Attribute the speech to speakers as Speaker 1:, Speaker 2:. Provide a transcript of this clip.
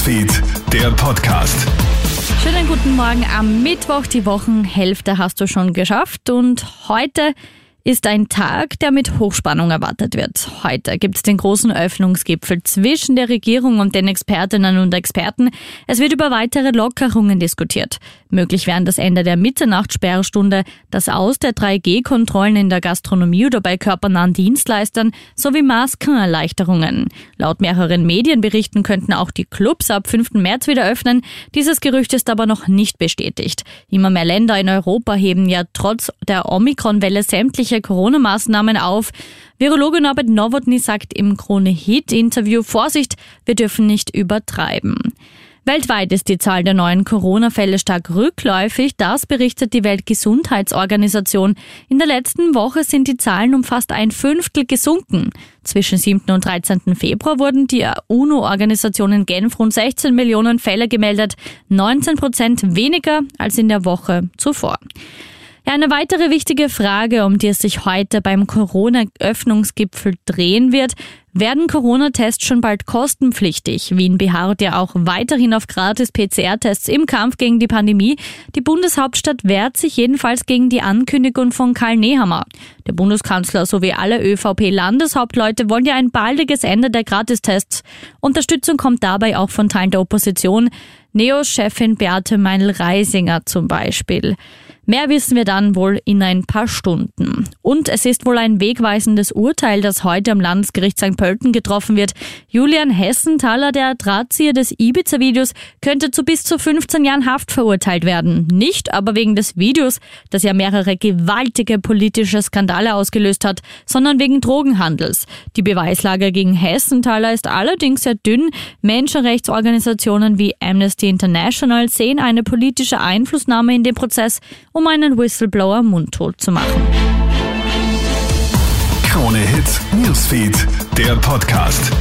Speaker 1: Newsfeed, der Podcast.
Speaker 2: Schönen guten Morgen am Mittwoch. Die Wochenhälfte hast du schon geschafft und heute ist ein Tag, der mit Hochspannung erwartet wird. Heute gibt es den großen Öffnungsgipfel zwischen der Regierung und den Expertinnen und Experten. Es wird über weitere Lockerungen diskutiert. Möglich wären das Ende der Mitternachtssperrstunde, das Aus der 3G-Kontrollen in der Gastronomie oder bei körpernahen Dienstleistern sowie Maskenerleichterungen. Laut mehreren Medienberichten könnten auch die Clubs ab 5. März wieder öffnen. Dieses Gerücht ist aber noch nicht bestätigt. Immer mehr Länder in Europa heben ja trotz der Omikron-Welle sämtliche Corona-Maßnahmen auf. Virologe Norbert Nowotny sagt im Krone-Hit-Interview, Vorsicht, wir dürfen nicht übertreiben. Weltweit ist die Zahl der neuen Corona-Fälle stark rückläufig, das berichtet die Weltgesundheitsorganisation. In der letzten Woche sind die Zahlen um fast ein Fünftel gesunken. Zwischen 7. und 13. Februar wurden die UNO-Organisation in Genf rund 16 Millionen Fälle gemeldet, 19 Prozent weniger als in der Woche zuvor. Ja, eine weitere wichtige Frage, um die es sich heute beim Corona-Öffnungsgipfel drehen wird, werden Corona-Tests schon bald kostenpflichtig? Wien beharrt ja auch weiterhin auf gratis PCR-Tests im Kampf gegen die Pandemie. Die Bundeshauptstadt wehrt sich jedenfalls gegen die Ankündigung von Karl Nehammer. Der Bundeskanzler sowie alle ÖVP-Landeshauptleute wollen ja ein baldiges Ende der Gratistests. Unterstützung kommt dabei auch von Teilen der Opposition. Neo-Chefin Beate Meinl-Reisinger zum Beispiel. Mehr wissen wir dann wohl in ein paar Stunden. Und es ist wohl ein wegweisendes Urteil, das heute am Landesgericht St. Pölten getroffen wird. Julian Hessenthaler, der Drahtzieher des Ibiza-Videos, könnte zu bis zu 15 Jahren Haft verurteilt werden. Nicht aber wegen des Videos, das ja mehrere gewaltige politische Skandale ausgelöst hat, sondern wegen Drogenhandels. Die Beweislage gegen Hessenthaler ist allerdings sehr dünn. Menschenrechtsorganisationen wie Amnesty International sehen eine politische Einflussnahme in den Prozess um einen Whistleblower mundtot zu machen.
Speaker 1: Krone Hits, Newsfeed, der Podcast.